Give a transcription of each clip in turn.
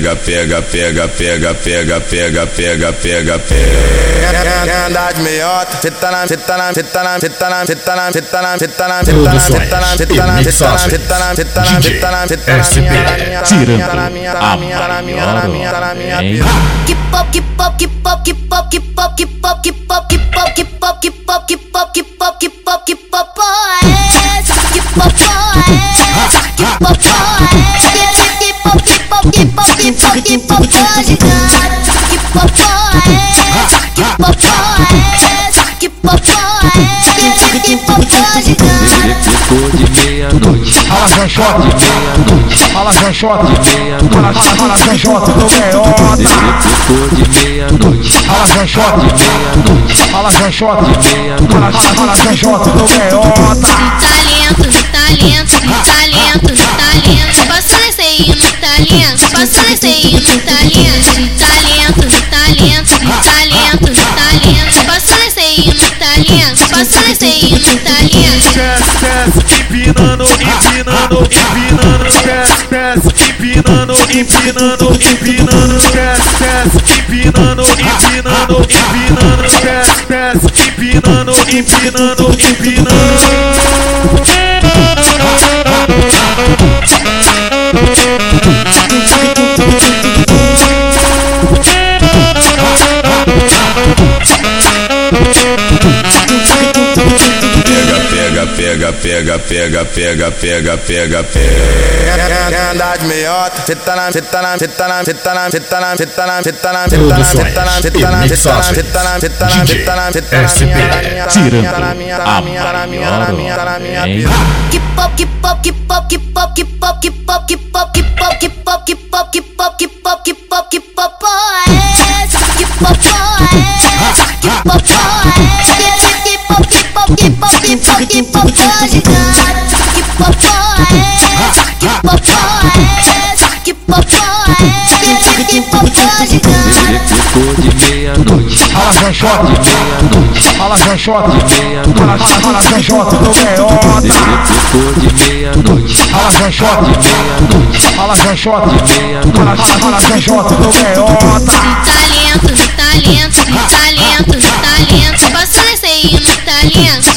pega, pega, pega, pega, pega, pega, pega, pega, pega. Andar de meiota, fita na, fita na, fita na, fita na, fita na, fita na, fita na, fita na, fita na, fita na, fita na, fita na, fita na, fita na, fita na, SP, tirando a maior Que pop, que pop, que pop, que pop, que pop, que pop, que pop, que pop, que pop, que pop, que pop, que pop, que pop, que pop, é essa? Que pop é essa? Que que pop, que pop gigante? Que pop é? Que pop é? Que pop é? Que pop gigante? Depois de meia-noite, Fala Janchote, meia-noite, fala Janchote, meia-noite, fala Janchote do meiota. depois de meia-noite, Fala Janchote, meia-noite, fala Janchote, meia-noite. fala Janchote do meiota. talento, talento, talento, talento talento, passa desenho de talento, talento, talento, talento, talento, passa desenho de talento, passa desenho de talento. Desce, desce, empinando, empinando, empinando, desce, desce, empinando, empinando, empinando, desce, desce, empinando, empinando, empinando, desce, desce, empinando, empinando, empinando. Pega, pega, pega, pega, pega, pega, pega. Andar de meiota, na, fita na, fita na, fita na, fita na, fita na, fita na, fita na, fita na, fita na, fita na, fita na, fita na, fita na, fita na, SP, tirando a maior Que pop, que pop, que pop, que pop, que pop, que pop, que pop, que pop, que pop, que pop, que pop, que pop, que pop, que pop é? Que pop é é? Que pop, que pop, que pop, que pop, que pop gigante? Que pop é essa? Que pop é essa? Que pop é essa? Que pop gigante? Depois de meia-noite, Fala Janchote, de meia-noite, fala Janchote, de meia-noite, fala Janchote do meiota. depois de meia-noite, Fala Janchote, de meia-noite, fala Janchote, de meia-noite. fala Janchote do meiota. de talento,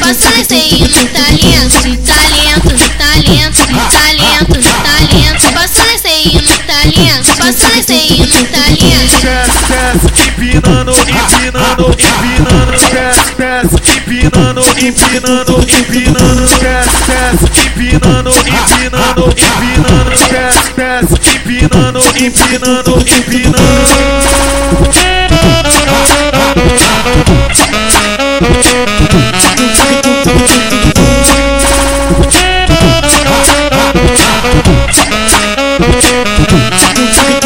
talento, passando esse aí no talento, talento, de talento, de talento, talento. Passando esse aí no talento, passando esse aí no talento. desce, desce, empinando, empinando, empinando, desce, desce, empinando, empinando, empinando, desce, desce, empinando, empinando, empinando, desce, desce, empinando, empinando, empinando. 我在不断加精。